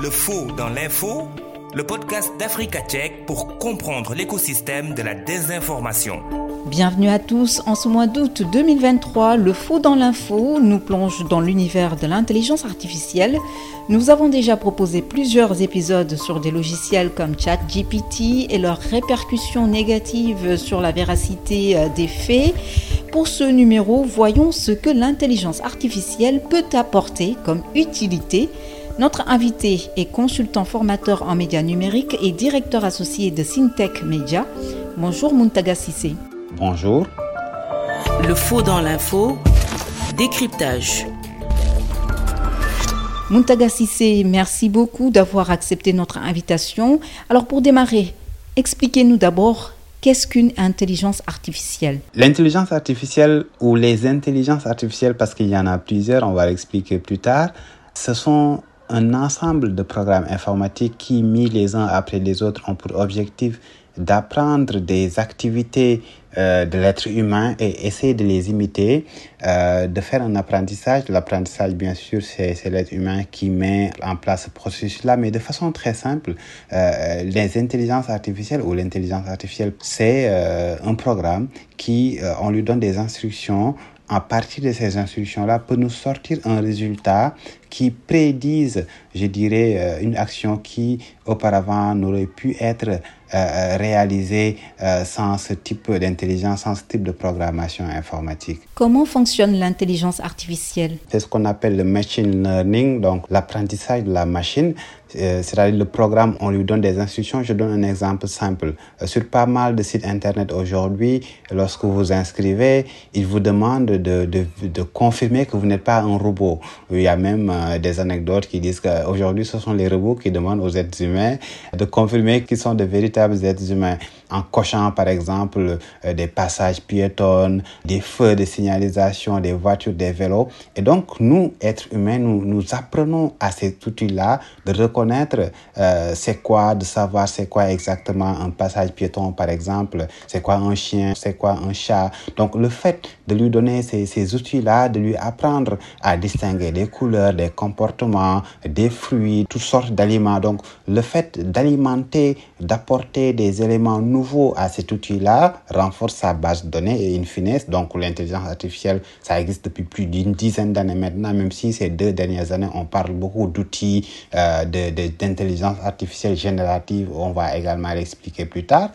Le faux dans l'info, le podcast d'Africa Tchèque pour comprendre l'écosystème de la désinformation. Bienvenue à tous. En ce mois d'août 2023, le faux dans l'info nous plonge dans l'univers de l'intelligence artificielle. Nous avons déjà proposé plusieurs épisodes sur des logiciels comme ChatGPT et leurs répercussions négatives sur la véracité euh, des faits. Pour ce numéro, voyons ce que l'intelligence artificielle peut apporter comme utilité notre invité est consultant formateur en médias numériques et directeur associé de Syntech Media. Bonjour Muntaga Sissé. Bonjour. Le faux dans l'info, décryptage. Muntaga Sissé, merci beaucoup d'avoir accepté notre invitation. Alors pour démarrer, expliquez-nous d'abord qu'est-ce qu'une intelligence artificielle? L'intelligence artificielle ou les intelligences artificielles, parce qu'il y en a plusieurs, on va l'expliquer plus tard, ce sont un ensemble de programmes informatiques qui, mis les uns après les autres, ont pour objectif d'apprendre des activités euh, de l'être humain et essayer de les imiter, euh, de faire un apprentissage. L'apprentissage, bien sûr, c'est l'être humain qui met en place ce processus-là, mais de façon très simple. Euh, les intelligences artificielles ou l'intelligence artificielle, c'est un programme qui, on lui donne des instructions, à partir de ces instructions-là, peut nous sortir un résultat qui prédise, je dirais, euh, une action qui auparavant n'aurait pu être euh, réalisée euh, sans ce type d'intelligence, sans ce type de programmation informatique. Comment fonctionne l'intelligence artificielle? C'est ce qu'on appelle le machine learning, donc l'apprentissage de la machine. C'est-à-dire le programme, on lui donne des instructions. Je donne un exemple simple. Sur pas mal de sites Internet aujourd'hui, lorsque vous vous inscrivez, il vous demande de, de, de confirmer que vous n'êtes pas un robot. Il y a même des anecdotes qui disent qu'aujourd'hui, ce sont les robots qui demandent aux êtres humains de confirmer qu'ils sont de véritables êtres humains en cochant par exemple euh, des passages piétons, des feux de signalisation, des voitures, des vélos. Et donc nous, êtres humains, nous, nous apprenons à cet outil-là de reconnaître euh, c'est quoi, de savoir c'est quoi exactement un passage piéton par exemple, c'est quoi un chien, c'est quoi un chat. Donc le fait de lui donner ces, ces outils-là, de lui apprendre à distinguer des couleurs, des comportements, des fruits, toutes sortes d'aliments. Donc le fait d'alimenter, d'apporter des éléments nouveaux nouveau à cet outil-là renforce sa base de données et in fine, donc l'intelligence artificielle, ça existe depuis plus d'une dizaine d'années maintenant, même si ces deux dernières années, on parle beaucoup d'outils euh, d'intelligence artificielle générative, on va également l'expliquer plus tard.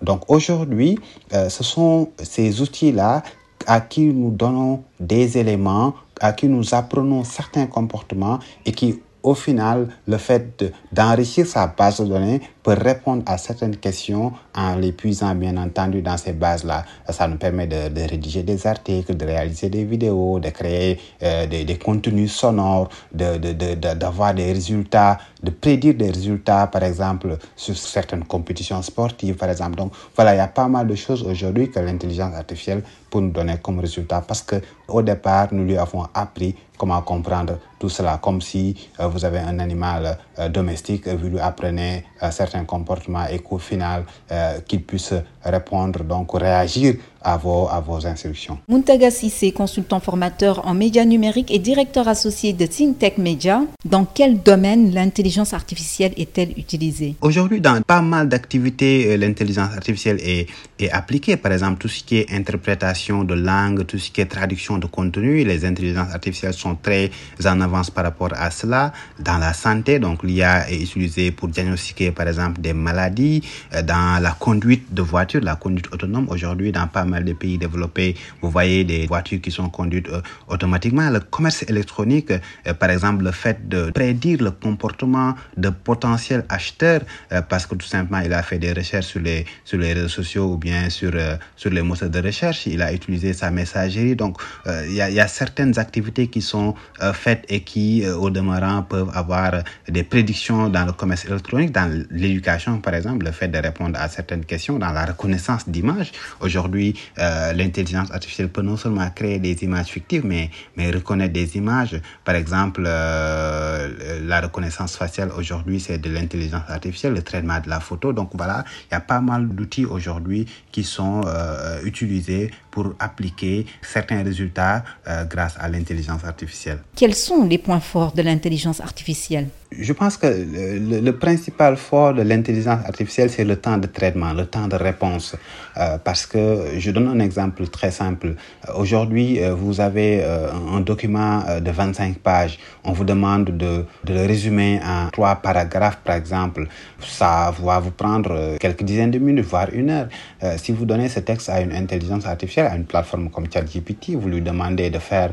Donc aujourd'hui, euh, ce sont ces outils-là à qui nous donnons des éléments, à qui nous apprenons certains comportements et qui au final, le fait d'enrichir sa base de données peut répondre à certaines questions en les puisant bien entendu dans ces bases-là. Ça nous permet de, rédiger des articles, de réaliser des vidéos, de créer euh, des, contenus sonores, d'avoir de, de, des résultats, de prédire des résultats, par exemple, sur certaines compétitions sportives, par exemple. Donc voilà, il y a pas mal de choses aujourd'hui que l'intelligence artificielle peut nous donner comme résultat. Parce que au départ, nous lui avons appris comment comprendre tout cela, comme si euh, vous avez un animal euh, domestique, vous lui apprenez euh, certains comportements et qu'au final, qu'il puisse répondre, donc réagir à vos, à vos instructions. Muntaga Sissé, consultant formateur en médias numériques et directeur associé de ThinkTech Media. Dans quel domaine l'intelligence artificielle est-elle utilisée? Aujourd'hui, dans pas mal d'activités, l'intelligence artificielle est, est appliquée. Par exemple, tout ce qui est interprétation de langue, tout ce qui est traduction de contenu, les intelligences artificielles sont très en avance par rapport à cela. Dans la santé, donc l'IA est utilisée pour diagnostiquer, par exemple, des maladies. Dans la conduite de voitures, la conduite autonome, aujourd'hui, dans pas mal de pays développés, vous voyez des voitures qui sont conduites euh, automatiquement. Le commerce électronique, euh, par exemple, le fait de prédire le comportement de potentiels acheteurs, euh, parce que tout simplement, il a fait des recherches sur les, sur les réseaux sociaux ou bien sur, sur les moteurs de recherche. Il a utilisé sa messagerie. Donc, il y, a, y, a, certaines activités qui sont faites et qui, au demeurant, peuvent avoir des prédictions dans le commerce électronique, dans l'éducation, par exemple, le fait de répondre à certaines questions, dans la reconnaissance d'images. Aujourd'hui, euh, l'intelligence artificielle peut non seulement créer des images fictives, mais, mais reconnaître des images. Par exemple, euh, la reconnaissance faciale aujourd'hui, c'est de l'intelligence artificielle, le traitement de la photo. Donc voilà, il y a pas mal d'outils aujourd'hui qui sont euh, utilisés pour appliquer certains résultats euh, grâce à l'intelligence artificielle. Quels sont les points forts de l'intelligence artificielle? Je pense que le, principal fort de l'intelligence artificielle, c'est le temps de traitement, le temps de réponse. Euh, parce que je donne un exemple très simple. Aujourd'hui, euh, vous avez euh, un document de 25 pages. On vous demande de, de, le résumer en trois paragraphes, par exemple. Ça va vous prendre quelques dizaines de minutes, voire une heure. si vous donnez ce texte à une intelligence artificielle, à une plateforme comme ChatGPT, vous lui demandez de faire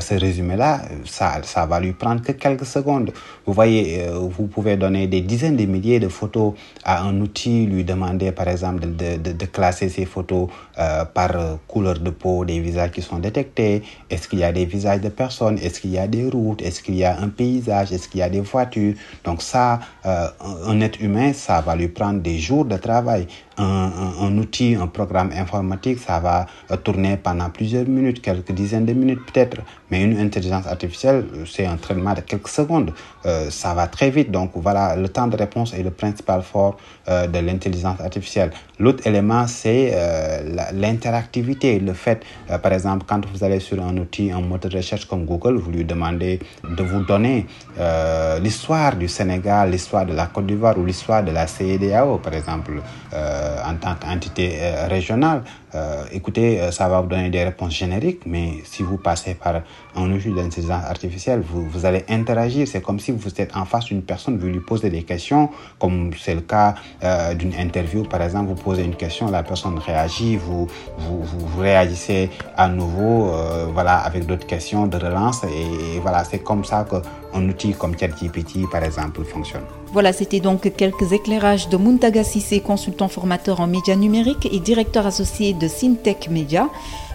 ce résumé-là, ça, ça va lui prendre que quelques secondes. Vous voyez, vous pouvez donner des dizaines de milliers de photos à un outil, lui demander par exemple de, de, classer ces photos euh, par couleur de peau des visages qui sont détectés. Est-ce qu'il y a des visages de personnes? Est-ce qu'il y a des routes? Est-ce qu'il y a un paysage? Est-ce qu'il y a des voitures? Donc ça, euh, un être humain, ça va lui prendre des jours de travail. Un, un, outil, un programme informatique, ça va tourner pendant plusieurs minutes, quelques dizaines de minutes peut-être. Mais une intelligence artificielle, c'est un traitement de quelques secondes. Euh, ça va très vite. Donc voilà, le temps de réponse est le principal fort euh, de l'intelligence artificielle. L'autre élément, c'est euh, l'interactivité. Le fait, euh, par exemple, quand vous allez sur un outil, un moteur de recherche comme Google, vous lui demandez de vous donner euh, l'histoire du Sénégal, l'histoire de la Côte d'Ivoire ou l'histoire de la CEDAO, par exemple, euh, en tant qu'entité euh, régionale. Euh, écoutez, euh, ça va vous donner des réponses génériques, mais si vous passez par un outil d'intelligence artificielle, vous, allez interagir. C'est comme si vous êtes en face d'une personne, vous lui posez des questions, comme c'est le cas euh, d'une interview, par exemple, vous posez une question, la personne réagit, vous, vous, réagissez à nouveau, voilà, avec d'autres questions de relance, et, et voilà, c'est comme ça qu'un outil comme ChatGPT, par exemple, fonctionne. Voilà, c'était donc quelques éclairages de Muntaga Sissé, consultant formateur en médias numériques et directeur associé de Syntech Media.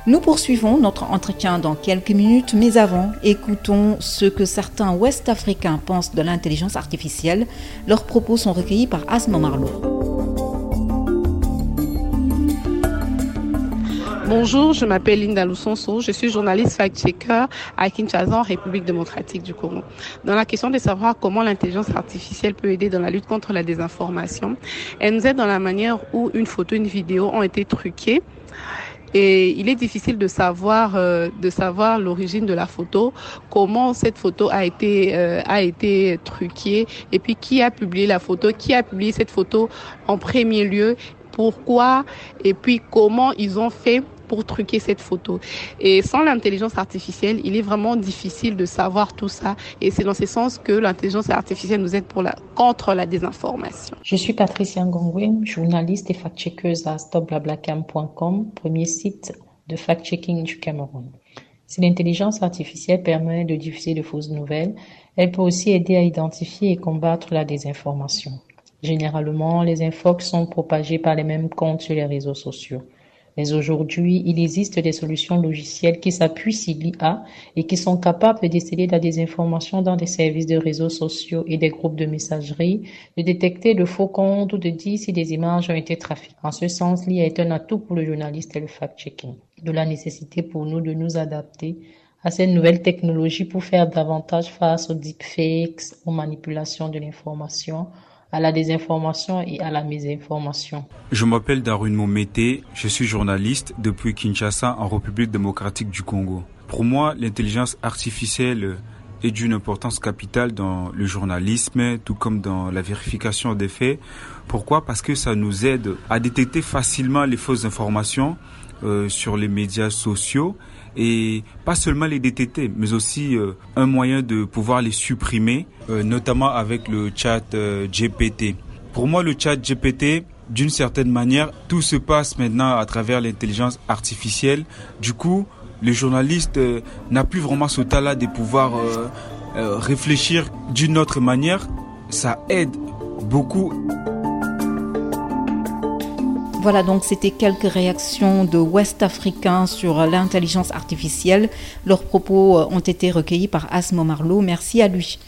Nous poursuivons notre entretien dans quelques minutes, mais avant, écoutons ce que certains Ouest-Africains pensent de l'intelligence artificielle. Leurs propos sont recueillis par Asma Marlowe. Bonjour, je m'appelle Linda Loussonso, je suis journaliste fact-checker à Kinshasa, en République démocratique du Congo. Dans la question de savoir comment l'intelligence artificielle peut aider dans la lutte contre la désinformation, elle nous aide dans la manière où une photo, une vidéo ont été truquées et il est difficile de savoir euh, de savoir l'origine de la photo, comment cette photo a été euh, a été truquée et puis qui a publié la photo, qui a publié cette photo en premier lieu, pourquoi et puis comment ils ont fait pour truquer cette photo. Et sans l'intelligence artificielle, il est vraiment difficile de savoir tout ça. Et c'est dans ce sens que l'intelligence artificielle nous aide contre la désinformation. Je suis Patricia Ngongwe, journaliste et fact-checkeuse à stopblablacam.com, premier site de fact-checking du Cameroun. Si l'intelligence artificielle permet de diffuser de fausses nouvelles, elle peut aussi aider à identifier et combattre la désinformation. Généralement, les infox sont propagées par les mêmes comptes sur les réseaux sociaux. Mais aujourd'hui, il existe des solutions logicielles qui s'appuient sur l'IA et qui sont capables de déceler la désinformation dans des services de réseaux sociaux et des groupes de messagerie, de détecter de faux comptes ou de dire si des images ont été trafiquées. En ce sens, l'IA est un atout pour le journaliste et le fact-checking. De la nécessité pour nous de nous adapter à ces nouvelles technologies pour faire davantage face aux deepfakes, aux manipulations de l'information, à la désinformation et à la mésinformation. Je m'appelle Darun Momete, je suis journaliste depuis Kinshasa en République démocratique du Congo. Pour moi, l'intelligence artificielle est d'une importance capitale dans le journalisme, tout comme dans la vérification des faits. Pourquoi? Parce que ça nous aide à détecter facilement les fausses informations euh, sur les médias sociaux et pas seulement les détecter, mais aussi euh, un moyen de pouvoir les supprimer, euh, notamment avec le chat euh, GPT. Pour moi, le chat GPT, d'une certaine manière, tout se passe maintenant à travers l'intelligence artificielle. Du coup, le journaliste n'a plus vraiment ce talent de pouvoir réfléchir d'une autre manière. Ça aide beaucoup. Voilà donc c'était quelques réactions de Ouest africains sur l'intelligence artificielle. Leurs propos ont été recueillis par Asmo Marlowe. Merci à lui.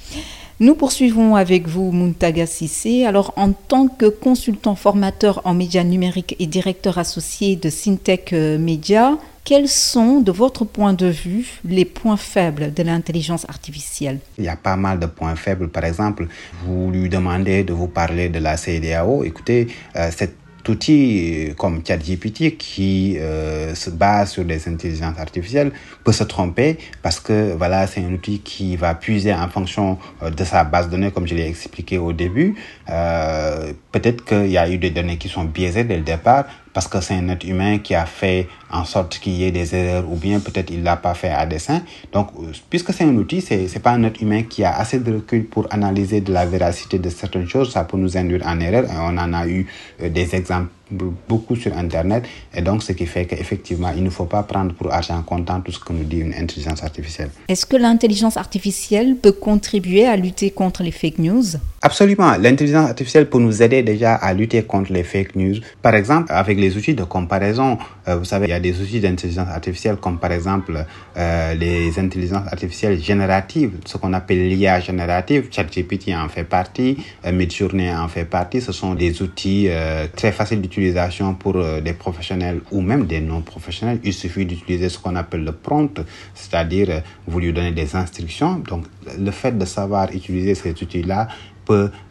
Nous poursuivons avec vous, Muntaga Sissé. Alors, en tant que consultant formateur en médias numériques et directeur associé de Syntech Media, quels sont, de votre point de vue, les points faibles de l'intelligence artificielle? Il y a pas mal de points faibles. Par exemple, vous lui demandez de vous parler de la CEDAO. Écoutez, euh, cette outil comme ChatGPT qui euh, se base sur des intelligences artificielles peut se tromper parce que voilà, c'est un outil qui va puiser en fonction euh, de sa base de données, comme je l'ai expliqué au début. Euh, peut-être qu'il y a eu des données qui sont biaisées dès le départ parce que c'est un être humain qui a fait en sorte qu'il y ait des erreurs ou bien peut-être il l'a pas fait à dessein. Donc, puisque c'est un outil, c'est c'est pas un être humain qui a assez de recul pour analyser de la véracité de certaines choses. Ça peut nous induire en erreur. On en a eu des exemples beaucoup sur Internet. Et donc, ce qui fait qu'effectivement, il ne faut pas prendre pour argent comptant tout ce que nous dit une intelligence artificielle. Est-ce que l'intelligence artificielle peut contribuer à lutter contre les fake news? Absolument. L'intelligence artificielle peut nous aider déjà à lutter contre les fake news. Par exemple, avec les outils de comparaison, euh, vous savez, il y a des outils d'intelligence artificielle comme par exemple euh, les intelligences artificielles génératives, ce qu'on appelle l'IA générative. ChatGPT en fait partie, euh, Midjourney en fait partie. Ce sont des outils euh, très faciles pour euh, des professionnels ou même des non-professionnels. Il suffit d'utiliser ce qu'on appelle le prompt, c'est-à-dire euh, vous lui donnez des instructions. Donc, le fait de savoir utiliser ces outils-là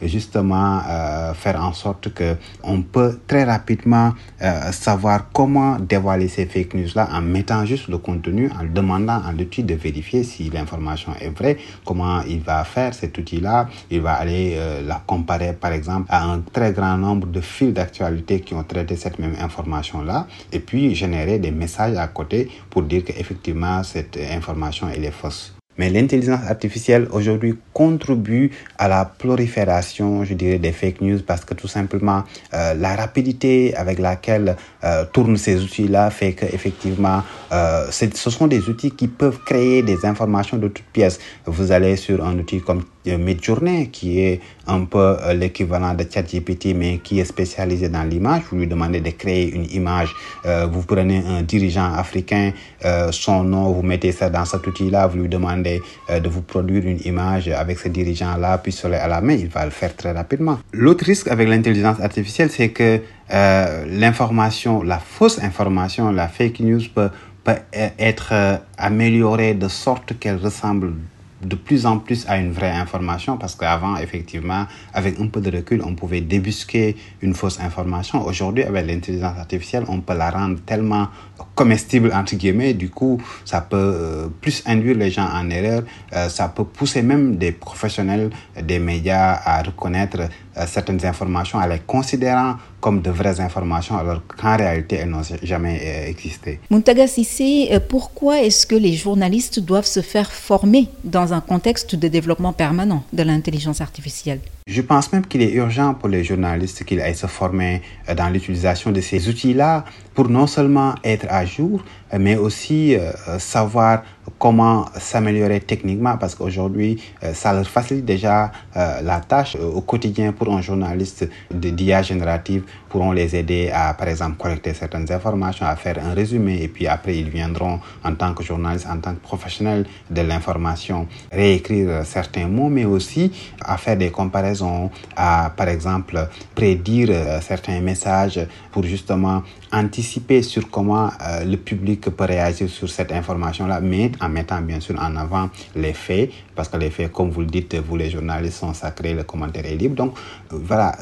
justement euh, faire en sorte que on peut très rapidement euh, savoir comment dévoiler ces fake news là en mettant juste le contenu, en demandant à l'outil de vérifier si l'information est vraie, comment il va faire cet outil là, il va aller euh, la comparer par exemple à un très grand nombre de fils d'actualité qui ont traité cette même information là et puis générer des messages à côté pour dire qu'effectivement cette information elle est fausse. Mais l'intelligence artificielle aujourd'hui contribue à la prolifération, je dirais, des fake news parce que tout simplement euh, la rapidité avec laquelle euh, tournent ces outils-là fait que effectivement, euh, ce sont des outils qui peuvent créer des informations de toutes pièces. Vous allez sur un outil comme Midjourney qui est un peu l'équivalent de ChatGPT mais qui est spécialisé dans l'image. Vous lui demandez de créer une image. Euh, vous prenez un dirigeant africain, euh, son nom, vous mettez ça dans cet outil-là, vous lui demandez euh, de vous produire une image avec ce dirigeant-là, puis sur à la main, il va le faire très rapidement. L'autre risque avec l'intelligence artificielle, c'est que euh, l'information, la fausse information, la fake news peut, peut être améliorée de sorte qu'elle ressemble de plus en plus à une vraie information parce qu'avant, effectivement, avec un peu de recul, on pouvait débusquer une fausse information. Aujourd'hui, avec l'intelligence artificielle, on peut la rendre tellement comestible, entre guillemets. Du coup, ça peut euh, plus induire les gens en erreur. Euh, ça peut pousser même des professionnels des médias à reconnaître euh, certaines informations, en les considérant comme de vraies informations, alors qu'en réalité, elles n'ont jamais euh, existé. Muntaga Sissé, euh, pourquoi est-ce que les journalistes doivent se faire former dans un contexte de développement permanent de l'intelligence artificielle? Je pense même qu'il est urgent pour les journalistes qu'ils aillent se former dans l'utilisation de ces outils-là pour non seulement être à jour, mais aussi euh, savoir comment s'améliorer techniquement parce qu'aujourd'hui, euh, ça leur facilite déjà euh, la tâche au quotidien pour un journaliste d'IA générative pourront les aider à, par exemple, collecter certaines informations, à faire un résumé et puis après, ils viendront en tant que journaliste, en tant que professionnel de l'information, réécrire certains mots, mais aussi à faire des comparaisons, à, par exemple, prédire certains messages pour justement anticiper sur comment euh, le public peut réagir sur cette information-là, mais en mettant bien sûr en avant les faits, parce que les faits, comme vous le dites, vous les journalistes sont sacrés, le commentaire est libre. Donc euh, voilà,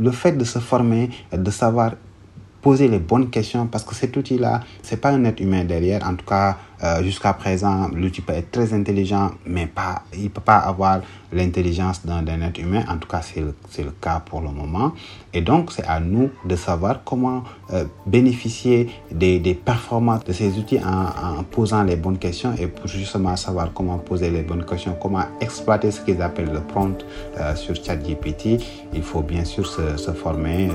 le fait de se former, de savoir poser les bonnes questions, parce que cet outil-là, c'est pas un être humain derrière, en tout cas euh, jusqu'à présent, l'outil peut être très intelligent, mais pas, il ne peut pas avoir l'intelligence d'un être humain. En tout cas, c'est le, le, cas pour le moment. Et donc, c'est à nous de savoir comment euh, bénéficier des, des, performances de ces outils en, posant les bonnes questions et pour justement savoir comment poser les bonnes questions, comment exploiter ce qu'ils appellent le prompt euh, sur ChatGPT. Il faut bien sûr se, former.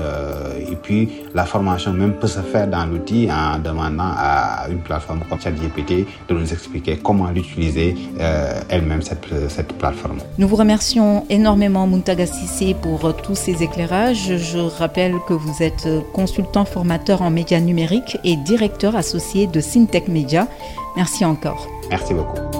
Et puis, la formation même peut se faire dans l'outil en demandant à une plateforme comme ChatGPT de nous expliquer comment l'utiliser euh, elle-même, cette, cette, plateforme. Nous vous remercions énormément, Muntaga Sissé, pour euh, tous ces éclairages. Je rappelle que vous êtes consultant formateur en médias numériques et directeur associé de Syntech Media. Merci encore. Merci beaucoup